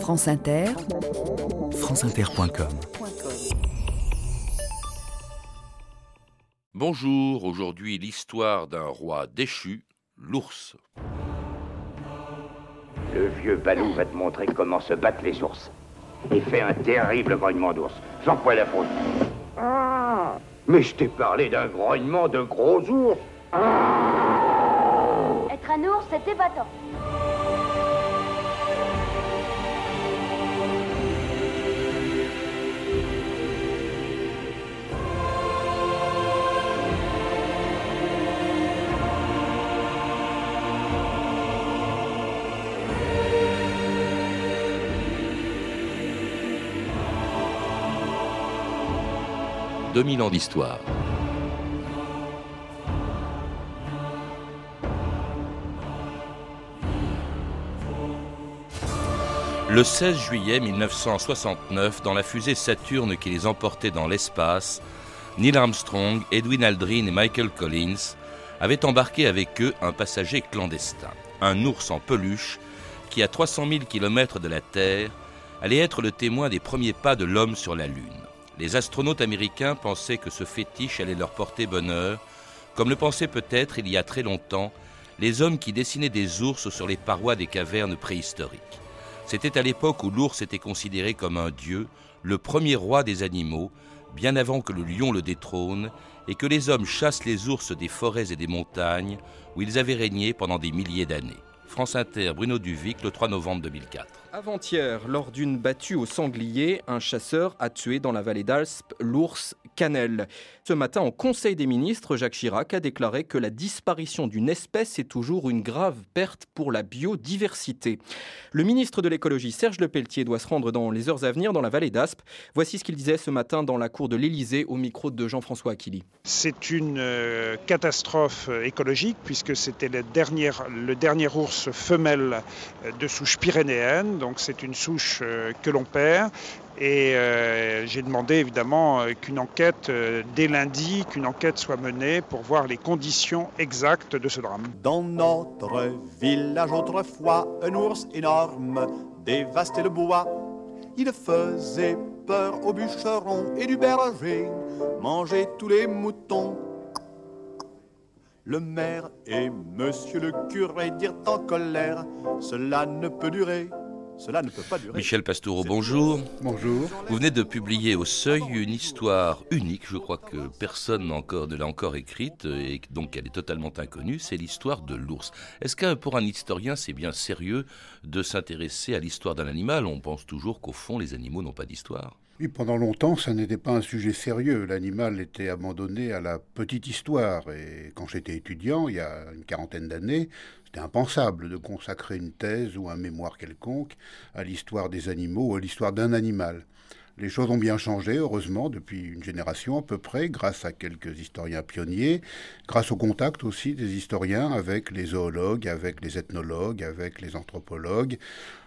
France Inter, franceinter.com Bonjour, aujourd'hui l'histoire d'un roi déchu, l'ours. Le vieux Balou va te montrer comment se battent les ours. Il fait un terrible grognement d'ours. J'en crois la faute. Ah Mais je t'ai parlé d'un grognement de gros ours. Être un ours, c'est épatant. 2000 ans d'histoire. Le 16 juillet 1969, dans la fusée Saturne qui les emportait dans l'espace, Neil Armstrong, Edwin Aldrin et Michael Collins avaient embarqué avec eux un passager clandestin, un ours en peluche qui, à 300 000 km de la Terre, allait être le témoin des premiers pas de l'homme sur la Lune. Les astronautes américains pensaient que ce fétiche allait leur porter bonheur, comme le pensaient peut-être il y a très longtemps les hommes qui dessinaient des ours sur les parois des cavernes préhistoriques. C'était à l'époque où l'ours était considéré comme un dieu, le premier roi des animaux, bien avant que le lion le détrône, et que les hommes chassent les ours des forêts et des montagnes, où ils avaient régné pendant des milliers d'années. France Inter, Bruno Duvic, le 3 novembre 2004. Avant-hier, lors d'une battue au sanglier, un chasseur a tué dans la vallée d'Alsp l'ours Canel. Ce matin, en Conseil des ministres, Jacques Chirac a déclaré que la disparition d'une espèce est toujours une grave perte pour la biodiversité. Le ministre de l'écologie, Serge Lepelletier, doit se rendre dans les heures à venir dans la vallée d'Aspe. Voici ce qu'il disait ce matin dans la cour de l'Élysée au micro de Jean-François Aquili. C'est une euh, catastrophe écologique puisque c'était le dernier, le dernier ours femelle de souche pyrénéenne donc c'est une souche euh, que l'on perd. Et euh, j'ai demandé évidemment euh, qu'une enquête, dès lundi, qu'une enquête soit menée pour voir les conditions exactes de ce drame. Dans notre village autrefois, un ours énorme dévastait le bois. Il faisait peur aux bûcherons et du berger, mangeait tous les moutons. Le maire et monsieur le curé dirent en colère, cela ne peut durer cela ne peut pas durer. Michel Pastoureau, bonjour. Bonjour. Vous venez de publier au Seuil une histoire unique, je crois que personne encore, ne l'a encore écrite, et donc elle est totalement inconnue, c'est l'histoire de l'ours. Est-ce que pour un historien, c'est bien sérieux de s'intéresser à l'histoire d'un animal? On pense toujours qu'au fond, les animaux n'ont pas d'histoire. Oui, pendant longtemps, ça n'était pas un sujet sérieux. L'animal était abandonné à la petite histoire. Et quand j'étais étudiant, il y a une quarantaine d'années, impensable de consacrer une thèse ou un mémoire quelconque à l'histoire des animaux ou à l'histoire d'un animal. Les choses ont bien changé, heureusement, depuis une génération à peu près, grâce à quelques historiens pionniers, grâce au contact aussi des historiens avec les zoologues, avec les ethnologues, avec les anthropologues.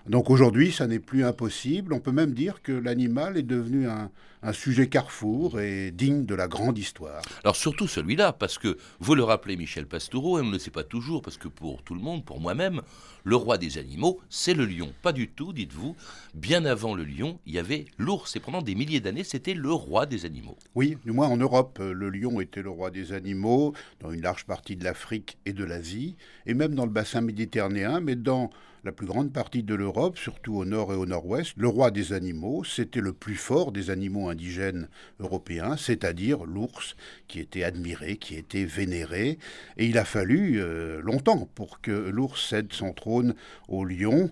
Donc aujourd'hui, ça n'est plus impossible. On peut même dire que l'animal est devenu un, sujet carrefour et digne de la grande histoire. Alors surtout celui-là, parce que vous le rappelez Michel Pastoureau, et on ne le sait pas toujours, parce que pour tout le monde, pour moi-même, le roi des animaux, c'est le lion. Pas du tout, dites-vous. Bien avant le lion, il y avait l'ours, et pendant des milliers d'années, c'était le roi des animaux. Oui, du moins en Europe, le lion était le roi des animaux, dans une large partie de l'Afrique et de l'Asie, et même dans le bassin méditerranéen, mais dans la plus grande partie de l'Europe, surtout au nord et au nord-ouest, le roi des animaux, c'était le plus fort des animaux indigènes européens, c'est-à-dire l'ours, qui était admiré, qui était vénéré. Et il a fallu euh, longtemps pour que l'ours cède son trône au lion.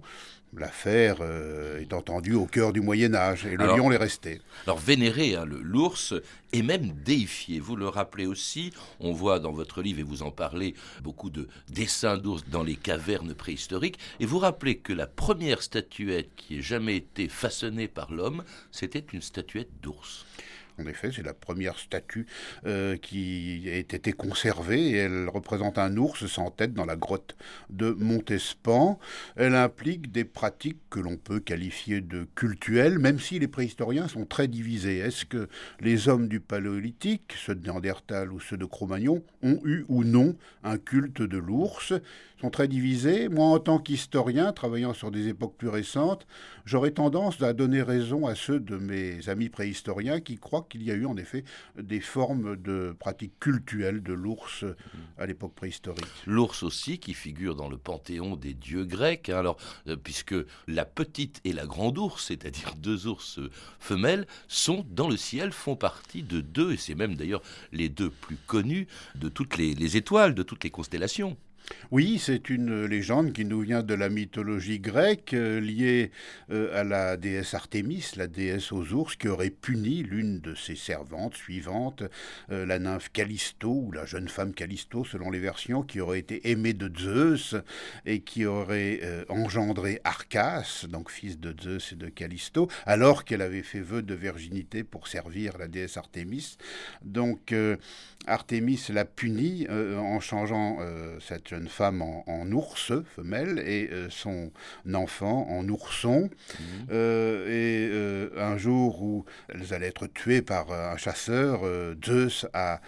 L'affaire euh, est entendue au cœur du Moyen Âge, et le lion l'est resté. Alors vénéré, hein, l'ours, et même déifié. Vous le rappelez aussi, on voit dans votre livre, et vous en parlez, beaucoup de dessins d'ours dans les cavernes préhistoriques, et vous rappelez que la première statuette qui ait jamais été façonnée par l'homme, c'était une statuette d'ours. En effet, c'est la première statue euh, qui a été conservée et elle représente un ours sans tête dans la grotte de Montespan. Elle implique des pratiques que l'on peut qualifier de cultuelles, même si les préhistoriens sont très divisés. Est-ce que les hommes du Paléolithique, ceux de ou ceux de Cro-Magnon, ont eu ou non un culte de l'ours? Sont très divisés. Moi, en tant qu'historien, travaillant sur des époques plus récentes, j'aurais tendance à donner raison à ceux de mes amis préhistoriens qui croient qu'il y a eu en effet des formes de pratiques cultuelles de l'ours à l'époque préhistorique. L'ours aussi qui figure dans le panthéon des dieux grecs, hein. alors euh, puisque la petite et la grande ours, c'est-à-dire deux ours femelles, sont dans le ciel, font partie de deux, et c'est même d'ailleurs les deux plus connus de toutes les étoiles, de toutes les constellations. Oui, c'est une légende qui nous vient de la mythologie grecque, euh, liée euh, à la déesse Artémis, la déesse aux ours, qui aurait puni l'une de ses servantes suivantes, euh, la nymphe Callisto, ou la jeune femme Callisto, selon les versions, qui aurait été aimée de Zeus et qui aurait engendré Arcas, donc fils de Zeus et de Callisto, alors qu'elle avait fait vœu de virginité pour servir la déesse Artémis. Donc Artémis l'a punie en changeant cette jeune femme en, ours femelle et euh, son enfant en ourson. Mhm. Euh, et euh, un jour où elles allaient être tuées par un chasseur, Zeus a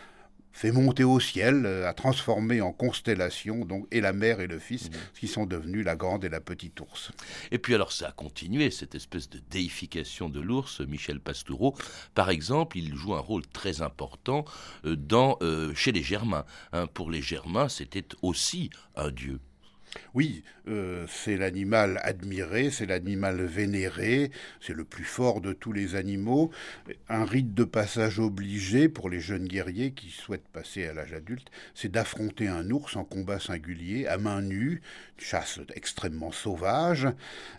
fait monter au ciel, a transformé en constellation donc et la mère et le fils, mhm. qui sont devenus la grande et la petite ours. Et puis alors ça a continué cette espèce de déification de l'ours. Michel Pastoureau, par exemple, il joue un rôle très important dans chez les Germains. Hein. pour les Germains, c'était aussi un dieu. Oui, euh, c'est l'animal admiré, c'est l'animal vénéré, c'est le plus fort de tous les animaux. Un rite de passage obligé pour les jeunes guerriers qui souhaitent passer à l'âge adulte, c'est d'affronter un ours en combat singulier, à main nue, chasse extrêmement sauvage.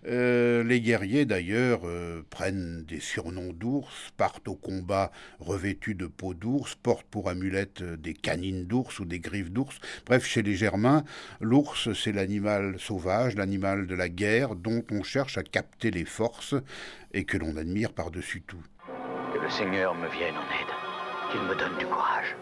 Euh, les guerriers, d'ailleurs, euh, prennent des surnoms d'ours, partent au combat revêtus de peau d'ours, portent pour amulette des canines d'ours ou des griffes d'ours. Bref, chez les Germains, l'ours, c'est l'animal sauvage, l'animal de la guerre dont on cherche à capter les forces et que l'on admire par-dessus tout. Que le Seigneur me vienne en aide, qu'il me donne du courage.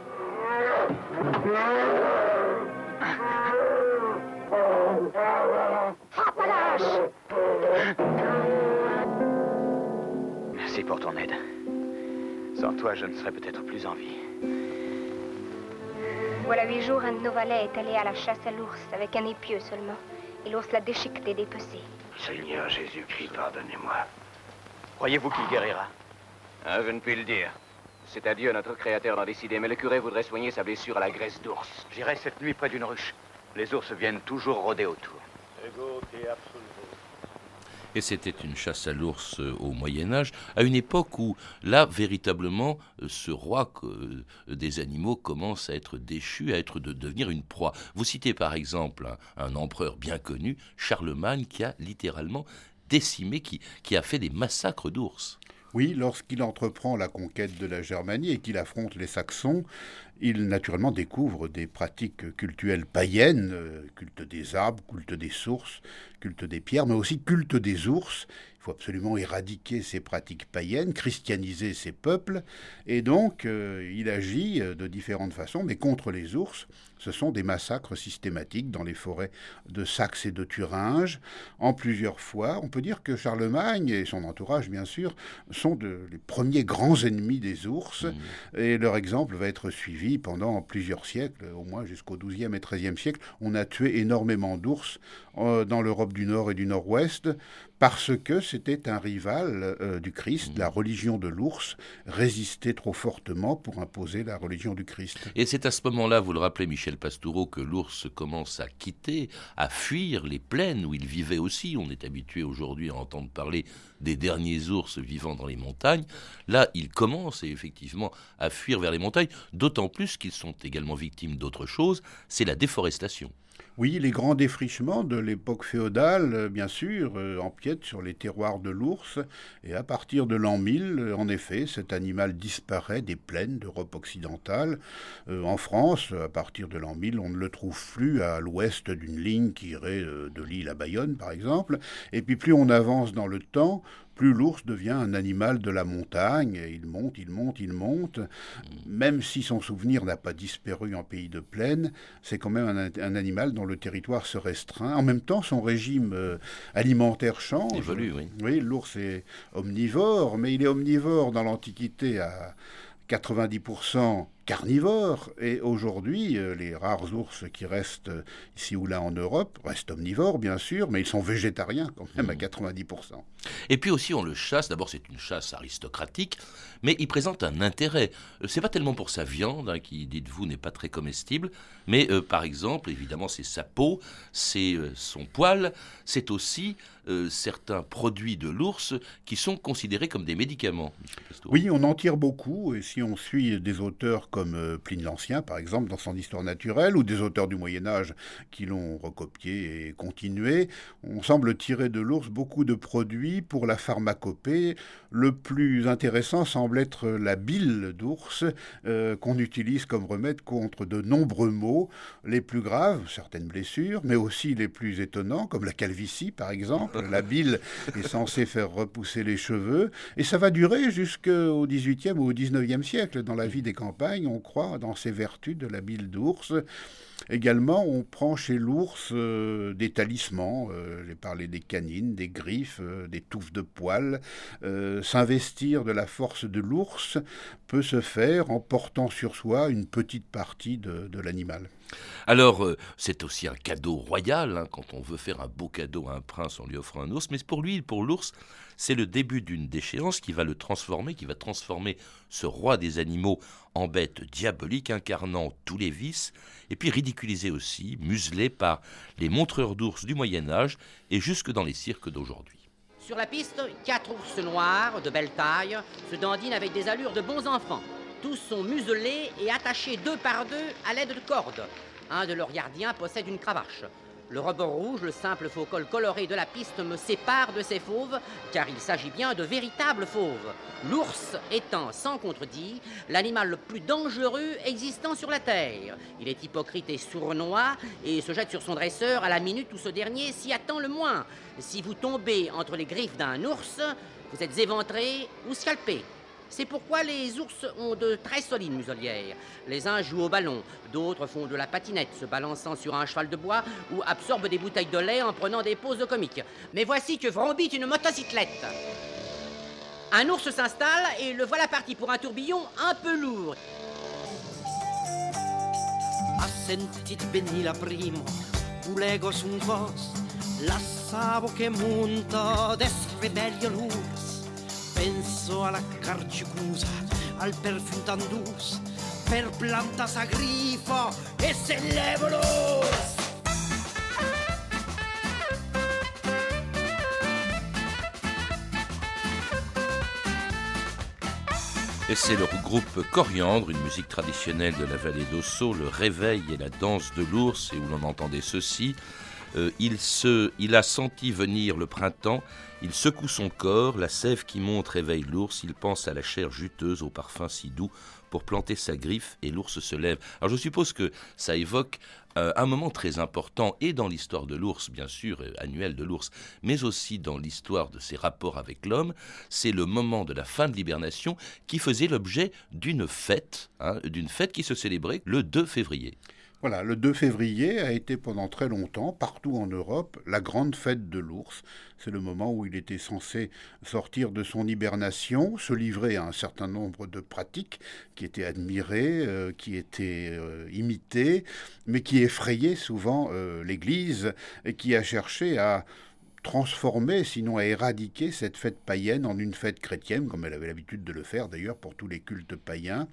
Merci pour ton aide. Sans toi, je ne serais peut-être plus en vie. Voilà huit jours, un de nos valets est allé à la chasse à l'ours avec un épieu seulement. Et l'ours l'a déchiqueté, dépecé. Seigneur Jésus-Christ, pardonnez-moi. Croyez-vous qu'il guérira? Ah, Je ne puis le dire. C'est à Dieu, notre Créateur, d'en décider, mais le curé voudrait soigner sa blessure à la graisse d'ours. J'irai cette nuit près d'une ruche. Les ours viennent toujours rôder autour. Et c'était une chasse à l'ours euh, au Moyen Âge, à une époque où, là, véritablement, euh, ce roi euh, des animaux commence à être déchu, à être de devenir une proie. Vous citez par exemple un, empereur bien connu, Charlemagne, qui a littéralement décimé, qui, qui a fait des massacres d'ours. Oui, lorsqu'il entreprend la conquête de la Germanie et qu'il affronte les Saxons, il naturellement découvre des pratiques cultuelles païennes, culte des arbres, culte des sources, culte des pierres, mais aussi culte des ours. Il faut absolument éradiquer ces pratiques païennes, christianiser ces peuples, et donc euh, il agit de différentes façons, mais contre les ours. Ce sont des massacres systématiques dans les forêts de Saxe et de Thuringe, en plusieurs fois. On peut dire que Charlemagne et son entourage, bien sûr, sont de, les premiers grands ennemis des ours, mmh. et leur exemple va être suivi pendant plusieurs siècles, au moins jusqu'au XIIe et XIIIe siècle. On a tué énormément d'ours euh, dans l'Europe du Nord et du Nord-Ouest, parce que c'était un rival euh, du Christ. La religion de l'ours résistait trop fortement pour imposer la religion du Christ. Et c'est à ce moment-là, vous le rappelez Michel Pastoureau, que l'ours commence à quitter, à fuir les plaines où il vivait aussi. On est habitué aujourd'hui à entendre parler des derniers ours vivant dans les montagnes. Là, il commence effectivement à fuir vers les montagnes, d'autant plus qu'ils sont également victimes d'autre chose, c'est la déforestation. Oui, les grands défrichements de l'époque féodale, euh, bien sûr, euh, empiètent sur les terroirs de l'ours, et à partir de l'an 1000, euh, en effet, cet animal disparaît des plaines d'Europe occidentale. en France, à partir de l'an 1000, on ne le trouve plus à l'ouest d'une ligne qui irait de Lille à Bayonne, par exemple, et puis plus on avance dans le temps, plus l'ours devient un animal de la montagne, il monte, il monte, il monte. Même si son souvenir n'a pas disparu en pays de plaine, c'est quand même un, animal dont le territoire se restreint. En même temps, son régime euh, alimentaire change. Évolue, oui. Oui, l'ours est omnivore, mais il est omnivore dans l'Antiquité à 90% carnivore. Et aujourd'hui, euh, les rares ours qui restent ici ou là en Europe restent omnivores, bien sûr, mais ils sont végétariens quand même à 90%. Mmh. Et puis aussi, on le chasse. D'abord, c'est une chasse aristocratique, mais il présente un intérêt. Euh, c'est pas tellement pour sa viande, hein, qui, dites-vous, n'est pas très comestible, mais euh, par exemple, évidemment, c'est sa peau, c'est son poil, c'est aussi certains produits de l'ours qui sont considérés comme des médicaments. Oui, on en tire beaucoup, et si on suit des auteurs comme euh, Pline l'Ancien, par exemple, dans son Histoire naturelle, ou des auteurs du Moyen Âge qui l'ont recopié et continué. On semble tirer de l'ours beaucoup de produits pour la pharmacopée. Le plus intéressant semble être la bile d'ours, euh, qu'on utilise comme remède contre de nombreux maux, les plus graves, certaines blessures, mais aussi les plus étonnants, comme la calvitie, par exemple. La bile est censée faire repousser les cheveux, et ça va durer jusqu'au XVIIIe ou au XIXe siècle dans la vie des campagnes on croit dans ces vertus de la bile d'ours. Également, on prend chez l'ours euh, des talismans, euh, j'ai parlé des canines, des griffes, euh, des touffes de poils. S'investir de la force de l'ours peut se faire en portant sur soi une petite partie de l'animal. Alors, euh, c'est aussi un cadeau royal. Hein, quand on veut faire un beau cadeau à un prince, on lui offre un ours. Mais pour lui, pour l'ours, c'est le début d'une déchéance qui va le transformer, qui va transformer ce roi des animaux en bête diabolique, incarnant tous les vices, et puis ridiculisé aussi, muselé par les montreurs d'ours du Moyen Âge et jusque dans les cirques d'aujourd'hui. Sur la piste, quatre ours noirs de belle taille se dandinent avec des allures de bons enfants. Tous sont muselés et attachés deux par deux à l'aide de cordes. Un de leurs gardiens possède une cravache. Le rebord rouge, le simple faux col coloré de la piste me sépare de ces fauves, car il s'agit bien de véritables fauves. L'ours étant, sans contredit, l'animal le plus dangereux existant sur la Terre. Il est hypocrite et sournois et se jette sur son dresseur à la minute où ce dernier s'y attend le moins. Si vous tombez entre les griffes d'un ours, vous êtes éventré ou scalpé. C'est pourquoi les ours ont de très solides muselières. Les uns jouent au ballon, d'autres font de la patinette, se balançant sur un cheval de bois ou absorbent des bouteilles de lait en prenant des poses comiques. Mais voici que vrombit une motocyclette. Un ours s'installe et le voilà parti pour un tourbillon un peu lourd. Penso alla carcicusa, al perfum tandus, per planta sa grifo e se Et c'est le groupe Coriandre, une musique traditionnelle de la vallée d'Osso, le réveil et la danse de l'ours, et où l'on entendait ceci. Euh, il, se, il a senti venir le printemps, il secoue son corps, la sève qui monte réveille l'ours, il pense à la chair juteuse, au parfum si doux, pour planter sa griffe, et l'ours se lève. Alors je suppose que ça évoque euh, un moment très important, et dans l'histoire de l'ours, bien sûr, euh, annuel de l'ours, mais aussi dans l'histoire de ses rapports avec l'homme, c'est le moment de la fin de l'hibernation qui faisait l'objet d'une fête, hein, d'une fête qui se célébrait le 2 février. Voilà, le 2 février a été pendant très longtemps, partout en Europe, la grande fête de l'ours. C'est le moment où il était censé sortir de son hibernation, se livrer à un certain nombre de pratiques qui étaient admirées, euh, qui étaient euh, imitées, mais qui effrayaient souvent euh, l'Église et qui a cherché à transformer, sinon à éradiquer cette fête païenne en une fête chrétienne, comme elle avait l'habitude de le faire d'ailleurs pour tous les cultes païens.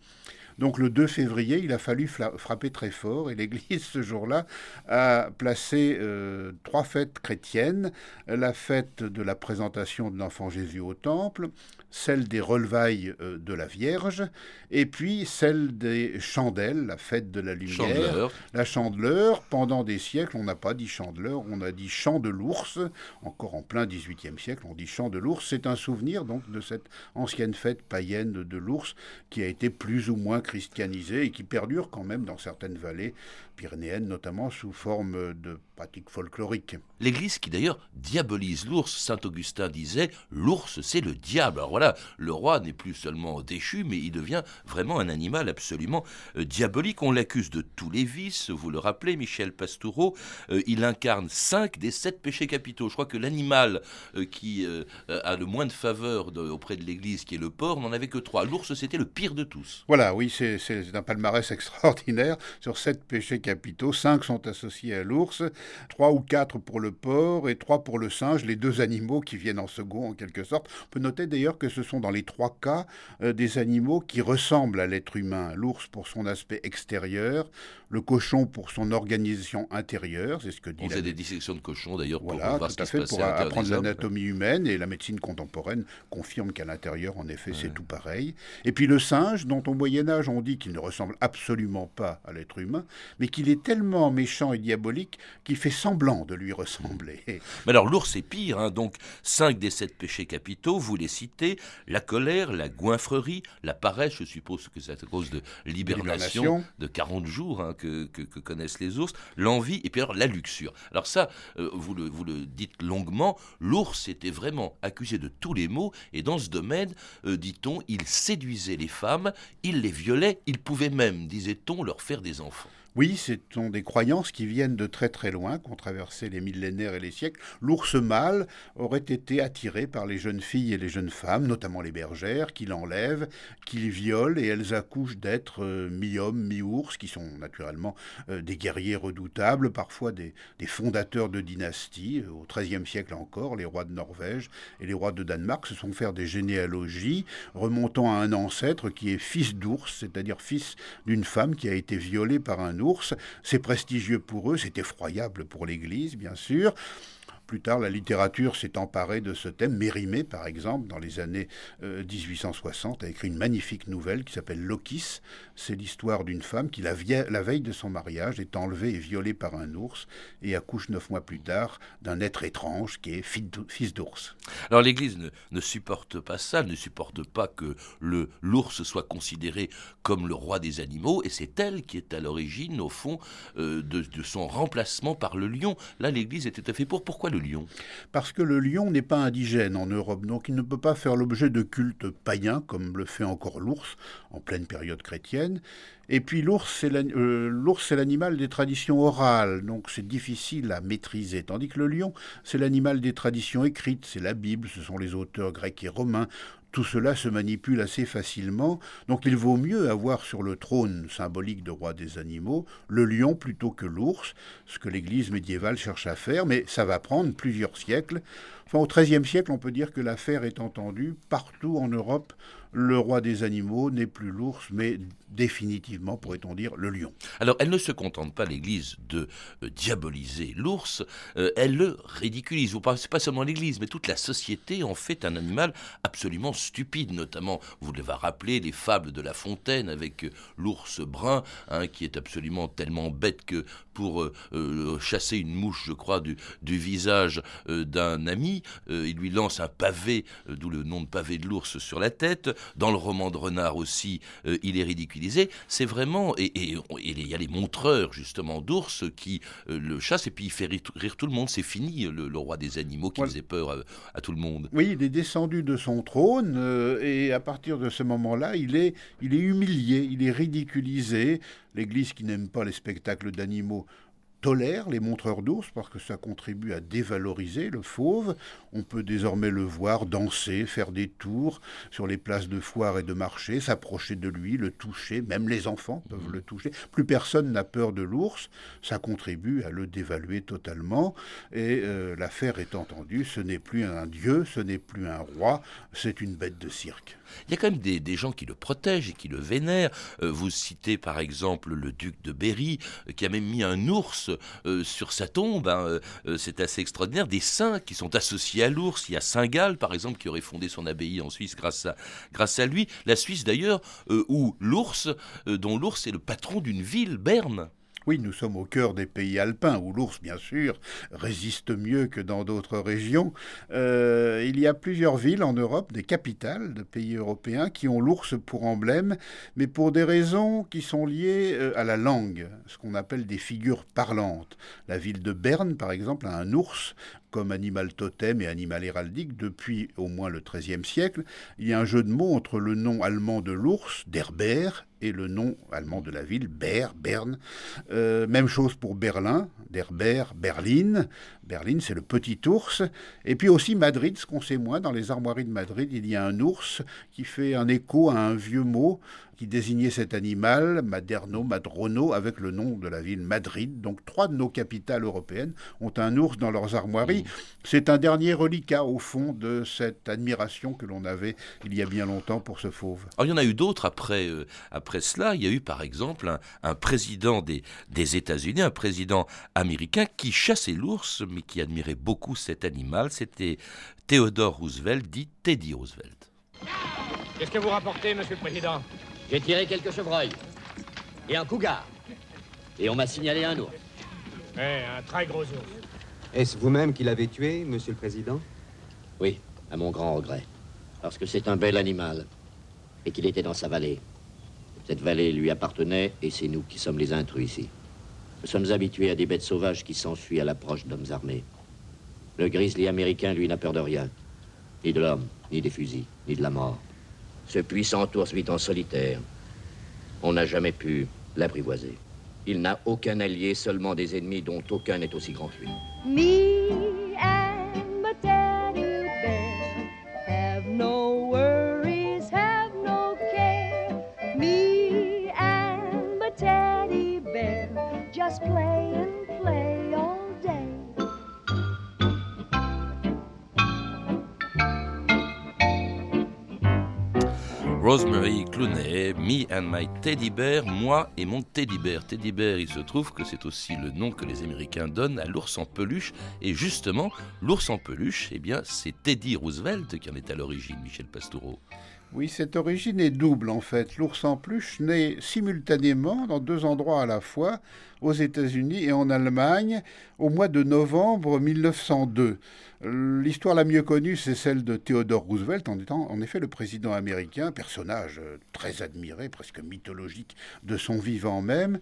Donc le 2 février, il a fallu frapper très fort et l'Église ce jour-là a placé euh, trois fêtes chrétiennes. La fête de la présentation de l'enfant Jésus au temple, celle des relevailles euh, de la Vierge, et puis celle des chandelles, la fête de la lumière, la chandeleur. Pendant des siècles, on n'a pas dit chandeleur, on a dit chant de l'ours. Encore en plein 18e siècle, on dit chant de l'ours. C'est un souvenir donc de cette ancienne fête païenne de l'ours qui a été plus ou moins christianisée et qui perdure quand même dans certaines vallées pyrénéennes, notamment sous forme de pratiques folkloriques. L'Église qui d'ailleurs diabolise l'ours. Saint Augustin disait l'ours c'est le diable. Alors voilà, le roi n'est plus seulement déchu, mais il devient vraiment un animal absolument euh, diabolique. On l'accuse de tous les vices, vous le rappelez, Michel Pastoureau. Euh, il incarne cinq des sept péchés capitaux. Je crois que l'animal euh, qui a le moins de faveur auprès de l'Église, qui est le porc, n'en avait que trois. L'ours c'était le pire de tous. Voilà, oui, c'est un palmarès extraordinaire. Sur sept péchés capitaux, cinq sont associés à l'ours, trois ou quatre pour le porc et trois pour le singe, les deux animaux qui viennent en second en quelque sorte. On peut noter d'ailleurs que ce sont dans les trois cas euh, des animaux qui ressemblent à l'être humain. L'ours pour son aspect extérieur, le cochon pour son organisation intérieure, c'est ce que dit. On faisait des dissections de cochons d'ailleurs pour voilà, voir tout ce à qui fait, se pour à apprendre l'anatomie humaine et la médecine contemporaine confirme qu'à l'intérieur, en effet, c'est tout pareil. Et puis le singe, dont au Moyen Âge on dit qu'il ne ressemble absolument pas à l'être humain, mais qu'il est tellement méchant et diabolique qu'il fait semblant de lui ressembler. Mais alors l'ours est pire, hein, donc cinq des sept péchés capitaux, vous les citez, la colère, la goinfrerie, la paresse, je suppose que c'est à cause de l'hibernation L'hibernation. de 40 jours hein, que, que- connaissent les ours, l'envie et puis alors la luxure. Alors ça, euh, vous, le, vous le dites longuement, l'ours était vraiment accusé de tous les maux et dans ce domaine, euh, dit-on, il séduisait les femmes, il les violait, il pouvait même, disait-on, leur faire des enfants. Oui, ce sont des croyances qui viennent de très très loin, qui ont traversé les millénaires et les siècles. L'ours mâle aurait été attiré par les jeunes filles et les jeunes femmes, notamment les bergères, qui l'enlèvent, qui les violent et elles accouchent d'êtres euh, mi-hommes, mi-ours, qui sont naturellement euh, des guerriers redoutables, parfois des, fondateurs de dynasties. Au XIIIe siècle encore, les rois de Norvège et les rois de Danemark se sont fait des généalogies remontant à un ancêtre qui est fils d'ours, c'est-à-dire fils d'une femme qui a été violée par un ours. C'est prestigieux pour eux, c'est effroyable pour l'Église, bien sûr. Plus tard, la littérature s'est emparée de ce thème. Mérimée, par exemple, dans les années euh, 1860, a écrit une magnifique nouvelle qui s'appelle Lokis. C'est l'histoire d'une femme qui, la, veille de son mariage, est enlevée et violée par un ours et accouche neuf mois plus tard d'un être étrange qui est fi- fils d'ours. Alors l'Église ne, ne supporte pas ça, ne supporte pas que le l'ours soit considéré comme le roi des animaux, et c'est elle qui est à l'origine, au fond, euh, de, de son remplacement par le lion. Là, l'Église est tout à fait pour. Pourquoi lion Parce que le lion n'est pas indigène en Europe, donc il ne peut pas faire l'objet de cultes païens comme le fait encore l'ours en pleine période chrétienne. Et puis l'ours, c'est euh, l'animal des traditions orales, donc c'est difficile à maîtriser. Tandis que le lion, c'est l'animal des traditions écrites, c'est la Bible, ce sont les auteurs grecs et romains. Tout cela se manipule assez facilement, donc il vaut mieux avoir sur le trône symbolique de roi des animaux le lion plutôt que l'ours, ce que l'Église médiévale cherche à faire, mais ça va prendre plusieurs siècles. Enfin, au XIIIe siècle, on peut dire que l'affaire est entendue. Partout en Europe, le roi des animaux n'est plus l'ours, mais définitivement, pourrait-on dire, le lion. Alors, elle ne se contente pas, l'Église, de euh, diaboliser l'ours, euh, elle le ridiculise. Vous parlez, c'est pas seulement l'Église, mais toute la société en fait un animal absolument stupide, notamment, vous l'avez rappelé, les fables de La Fontaine avec euh, l'ours brun, hein, qui est absolument tellement bête que pour chasser une mouche, je crois, du, visage d'un ami, il lui lance un pavé, d'où le nom de pavé de l'ours sur la tête. Dans le roman de Renard aussi, euh, il est ridiculisé. C'est vraiment. Et et- et il y a les montreurs, justement, d'ours qui euh, le chassent et puis il fait rire, rire tout le monde. C'est fini, le, le roi des animaux qui faisait peur à, à tout le monde. Oui, il est descendu de son trône euh, et à partir de ce moment-là, il est, il est humilié, il est ridiculisé. L'Église qui n'aime pas les spectacles d'animaux tolère les montreurs d'ours parce que ça contribue à dévaloriser le fauve. On peut désormais le voir danser, faire des tours sur les places de foire et de marché, s'approcher de lui, le toucher, même les enfants peuvent le toucher. Plus personne n'a peur de l'ours, ça contribue à le dévaluer totalement et euh, l'affaire est entendue, ce n'est plus un dieu, ce n'est plus un roi, c'est une bête de cirque. Il y a quand même des, gens qui le protègent et qui le vénèrent. Euh, vous citez par exemple le duc de Berry, euh, qui a même mis un ours euh, sur sa tombe. hein. C'est assez extraordinaire. Des saints qui sont associés à l'ours. Il y a Saint Gall, par exemple, qui aurait fondé son abbaye en Suisse grâce à, grâce à lui. La Suisse d'ailleurs, où l'ours, dont l'ours est le patron d'une ville, Berne. Oui, nous sommes au cœur des pays alpins, où l'ours, bien sûr, résiste mieux que dans d'autres régions. Euh, il y a plusieurs villes en Europe, des capitales de pays européens, qui ont l'ours pour emblème, mais pour des raisons qui sont liées euh, à la langue, ce qu'on appelle des figures parlantes. La ville de Berne, par exemple, a un ours comme animal totem et animal héraldique depuis au moins le XIIIe siècle. Il y a un jeu de mots entre le nom allemand de l'ours, d'Herber, et le nom allemand de la ville, Ber, Berne. Euh, même chose pour Berlin, d'Herber, Berlin. Berlin, c'est le petit ours. Et puis aussi Madrid, ce qu'on sait moins, dans les armoiries de Madrid, il y a un ours qui fait un écho à un vieux mot qui désignait cet animal, Maderno, Madrono, avec le nom de la ville Madrid. Donc trois de nos capitales européennes ont un ours dans leurs armoiries. Mmh. C'est un dernier reliquat, au fond, de cette admiration que l'on avait il y a bien longtemps pour ce fauve. il y en a eu d'autres après, euh, après cela. Il y a eu par exemple un, président des, des États-Unis, un président américain qui chassait l'ours, mais qui admirait beaucoup cet animal. C'était Theodore Roosevelt, dit Teddy Roosevelt. Qu'est-ce que vous rapportez, monsieur le président? J'ai tiré quelques chevreuils et un cougar. Et on m'a signalé un ours. Eh, un très gros ours. Est-ce vous-même qui l'avez tué, monsieur le président? Oui, à mon grand regret. Parce que c'est un bel animal et qu'il était dans sa vallée. Cette vallée lui appartenait et c'est nous qui sommes les intrus ici. Nous sommes habitués à des bêtes sauvages qui s'enfuient à l'approche d'hommes armés. Le grizzly américain, lui, n'a peur de rien. Ni de l'homme, ni des fusils, ni de la mort. Ce puissant ours vit en solitaire. On n'a jamais pu l'apprivoiser. Il n'a aucun allié, seulement des ennemis dont aucun n'est aussi grand que lui. Teddy Bear, moi et mon Teddy Bear. Teddy Bear, il se trouve que c'est aussi le nom que les Américains donnent à l'ours en peluche. Et justement, l'ours en peluche, eh bien, c'est Teddy Roosevelt qui en est à l'origine, Michel Pastoureau. Oui, cette origine est double en fait. L'ours en peluche naît simultanément dans deux endroits à la fois, aux États-Unis et en Allemagne, au mois de novembre 1902. L'histoire la mieux connue, c'est celle de Theodore Roosevelt, en étant en effet le président américain, personnage euh, très admiré, presque mythologique de son vivant même,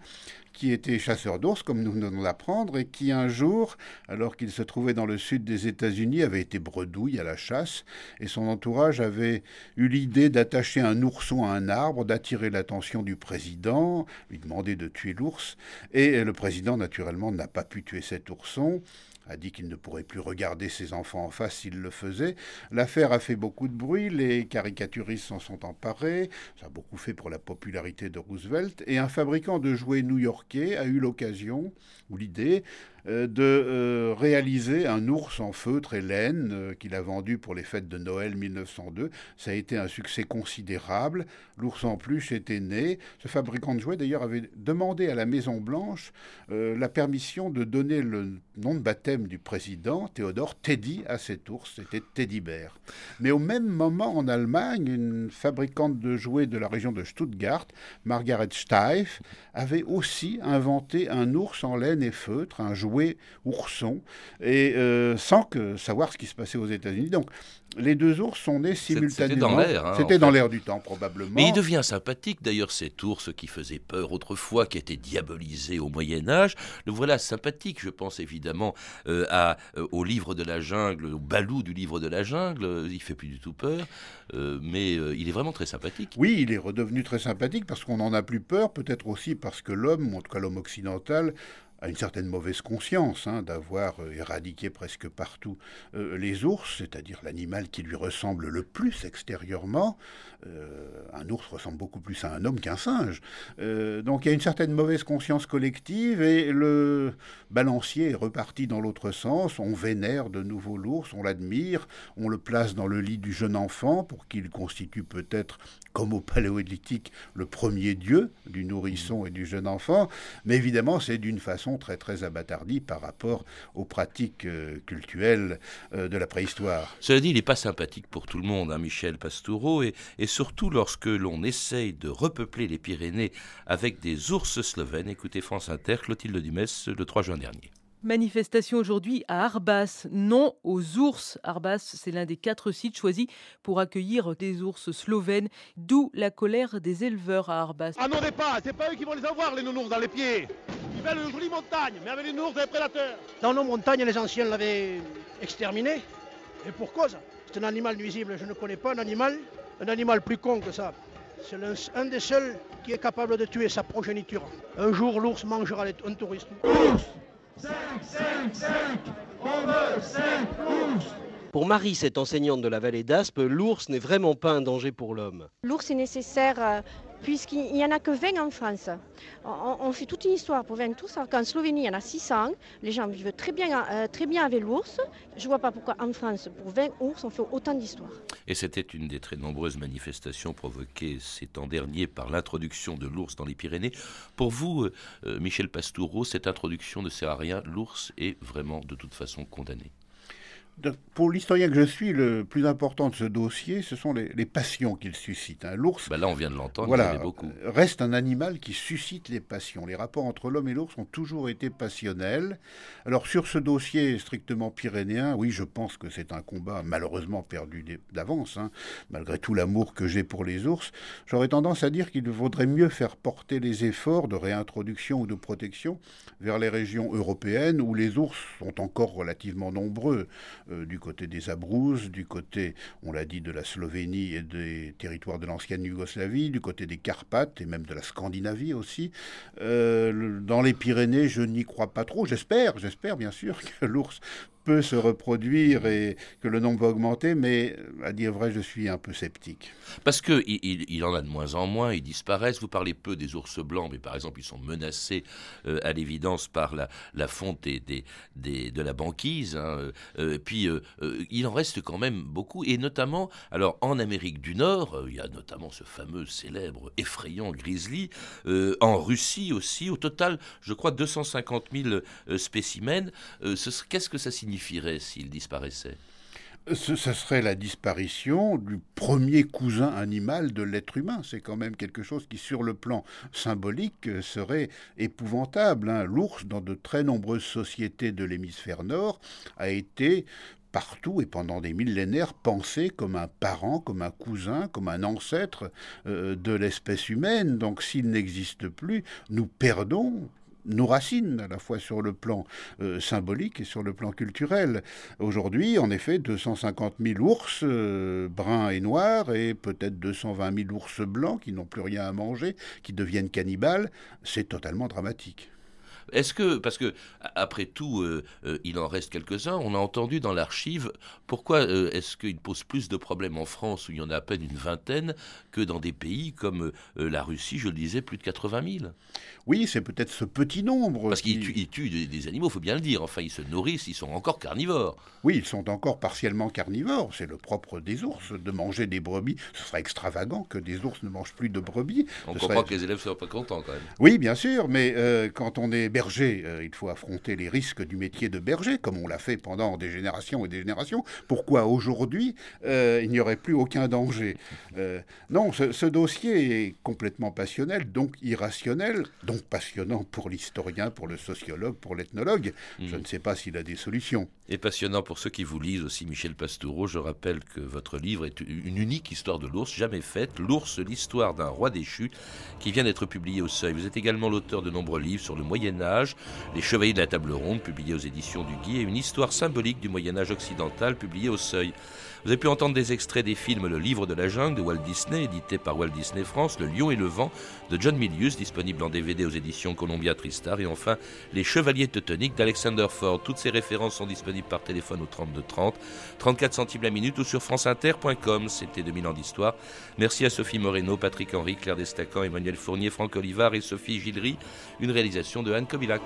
qui était chasseur d'ours, comme nous venons de l'apprendre, et qui un jour, alors qu'il se trouvait dans le sud des États-Unis, avait été bredouille à la chasse, et son entourage avait eu l'idée d'attacher un ourson à un arbre, d'attirer l'attention du président, lui demander de tuer l'ours, et le président, naturellement, n'a pas pu tuer cet ourson a dit qu'il ne pourrait plus regarder ses enfants en face s'il le faisait. L'affaire a fait beaucoup de bruit, les caricaturistes s'en sont emparés, ça a beaucoup fait pour la popularité de Roosevelt, et un fabricant de jouets new-yorkais a eu l'occasion, ou l'idée, de euh, réaliser un ours en feutre et laine euh, qu'il a vendu pour les fêtes de Noël 1902. Ça a été un succès considérable. L'ours en peluche était né. Ce fabricant de jouets, d'ailleurs, avait demandé à la Maison Blanche la permission de donner le nom de baptême du président, Théodore Teddy, à cet ours. C'était Teddy Bear. Mais au même moment, en Allemagne, une fabricante de jouets de la région de Stuttgart, Margaret Steiff, avait aussi inventé un ours en laine et feutre, un jouet ourson, et euh, sans que savoir ce qui se passait aux États-Unis. Donc, les deux ours sont nés simultanément. C'était dans l'air. Hein, C'était dans l'air du temps, probablement. Mais il devient sympathique, d'ailleurs, cet ours qui faisait peur autrefois, qui était diabolisé au Moyen-Âge. Le voilà sympathique, je pense évidemment euh, à, euh, au livre de la jungle, au balou du livre de la jungle. Il fait plus du tout peur, mais il est vraiment très sympathique. Oui, il est redevenu très sympathique parce qu'on n'en a plus peur, peut-être aussi parce que l'homme, en tout cas l'homme occidental, a une certaine mauvaise conscience hein, d'avoir euh, éradiqué presque partout euh, les ours, c'est-à-dire l'animal qui lui ressemble le plus extérieurement. Euh, un ours ressemble beaucoup plus à un homme qu'un singe. donc il y a une certaine mauvaise conscience collective et le balancier est reparti dans l'autre sens. On vénère de nouveau l'ours, on l'admire, on le place dans le lit du jeune enfant pour qu'il constitue peut-être, comme au paléolithique, le premier dieu du nourrisson et du jeune enfant. Mais évidemment, c'est d'une façon très très abattardie par rapport aux pratiques euh, cultuelles euh, de la préhistoire. Cela dit, il n'est pas sympathique pour tout le monde, hein, Michel Pastoureau, et, et surtout lorsque l'on essaye de repeupler les Pyrénées avec des ours slovènes. Écoutez France Inter, Clotilde Dumès, le 3 juin dernier. Manifestation aujourd'hui à Arbas. Non aux ours. Arbas, c'est l'un des quatre sites choisis pour accueillir des ours slovènes, d'où la colère des éleveurs à Arbas. Ah non, pas, c'est pas eux qui vont les avoir, les nounours dans les pieds. Ils veulent une jolie montagne, mais avec les nounours des prédateurs. Dans nos montagnes, les anciens l'avaient exterminé. Et pour cause C'est un animal nuisible. Je ne connais pas un animal, un animal plus con que ça. C'est un, des seuls qui est capable de tuer sa progéniture. Un jour, l'ours mangera un touriste. 5, 5, 5 On veut 5 ours Pour Marie, cette enseignante de la vallée d'Aspe, l'ours n'est vraiment pas un danger pour l'homme. L'ours est nécessaire euh, puisqu'il n'y en a que 20 en France. On, fait toute une histoire pour 20 tous, alors qu'en Slovénie, il y en a 600. Les gens vivent très bien, euh, très avec l'ours. Je ne vois pas pourquoi en France, pour 20 ours, on fait autant d'histoires. Et c'était une des très nombreuses manifestations provoquées ces temps derniers par l'introduction de l'ours dans les Pyrénées. Pour vous, euh, euh, Michel Pastoureau, cette introduction ne sert à rien. L'ours est vraiment de toute façon condamné. Pour l'historien que je suis, le plus important de ce dossier, ce sont les, passions qu'il suscite. Hein. L'ours, ben là on vient de l'entendre, voilà, beaucoup. reste un animal qui suscite les passions. Les rapports entre l'homme et l'ours ont toujours été passionnels. Alors sur ce dossier strictement pyrénéen, oui, je pense que c'est un combat malheureusement perdu d'avance, hein. malgré tout l'amour que j'ai pour les ours. J'aurais tendance à dire qu'il vaudrait mieux faire porter les efforts de réintroduction ou de protection vers les régions européennes où les ours sont encore relativement nombreux. Euh, du côté des Abrouzes, du côté, on l'a dit, de la Slovénie et des territoires de l'ancienne Yougoslavie, du côté des Carpates et même de la Scandinavie aussi. Euh, dans les Pyrénées, je n'y crois pas trop. J'espère, j'espère bien sûr que l'ours peut se reproduire et que le nombre va augmenter, mais à dire vrai, je suis un peu sceptique. Parce qu'il il, en a de moins en moins, ils disparaissent. Vous parlez peu des ours blancs, mais par exemple, ils sont menacés euh, à l'évidence par la, fonte des, des, de la banquise. Hein. Euh, puis, euh, il en reste quand même beaucoup, et notamment, alors en Amérique du Nord, il y a notamment ce fameux célèbre, effrayant grizzly, en Russie aussi, au total, je crois, 250 000 spécimens. Qu'est-ce que ça signifie s'il disparaissait? Ce, serait la disparition du premier cousin animal de l'être humain. C'est quand même quelque chose qui, sur le plan symbolique, serait épouvantable. Hein. L'ours, dans de très nombreuses sociétés de l'hémisphère nord, a été partout et pendant des millénaires pensé comme un parent, comme un cousin, comme un ancêtre euh, de l'espèce humaine. Donc s'il n'existe plus, nous perdons nos racines, à la fois sur le plan euh, symbolique et sur le plan culturel. Aujourd'hui, en effet, 250 000 ours euh, bruns et noirs et peut-être 220 000 ours blancs qui n'ont plus rien à manger, qui deviennent cannibales, c'est totalement dramatique. Est-ce que, parce que après tout, euh, euh, il en reste quelques-uns, on a entendu dans l'archive, pourquoi euh, est-ce qu'il pose plus de problèmes en France, où il y en a à peine une vingtaine, que dans des pays comme la Russie, je le disais, plus de 80 000 Oui, c'est peut-être ce petit nombre. Parce qu'ils tuent, des, animaux, il faut bien le dire. Enfin, ils se nourrissent, ils sont encore carnivores. Oui, ils sont encore partiellement carnivores. C'est le propre des ours de manger des brebis. Ce serait extravagant que des ours ne mangent plus de brebis. On comprend que les élèves ne soient pas contents quand même. Oui, bien sûr, mais quand on est berger, euh, il faut affronter les risques du métier de berger, comme on l'a fait pendant des générations et des générations. Pourquoi aujourd'hui euh, il n'y aurait plus aucun danger? Euh, Non, ce, dossier est complètement passionnel, donc irrationnel, donc passionnant pour l'historien, pour le sociologue, pour l'ethnologue. Je mhm. ne sais pas s'il a des solutions. Et passionnant pour ceux qui vous lisent aussi, Michel Pastoureau. Je rappelle que votre livre est une unique histoire de l'ours jamais faite, L'ours, l'histoire d'un roi déchu, qui vient d'être publié au Seuil. Vous êtes également l'auteur de nombreux livres sur le Moyen Âge, Les Chevaliers de la Table Ronde, publié aux éditions du Guy, et une histoire symbolique du Moyen Âge occidental, publié au Seuil. Vous avez pu entendre des extraits des films Le Livre de la Jungle de Walt Disney, édité par Walt Disney France, Le Lion et le Vent de John Milius, disponible en DVD aux éditions Columbia Tristar, et enfin Les Chevaliers Teutoniques d'Alexander Ford. Toutes ces références sont disponibles par téléphone au 32 30, 34 centimes la minute ou sur franceinter.com. C'était 2000 ans d'histoire. Merci à Sophie Moreno, Patrick Henry, Claire Destacan, Emmanuel Fournier, Franck Olivard et Sophie Gillery. Une réalisation de Anne Kobilac.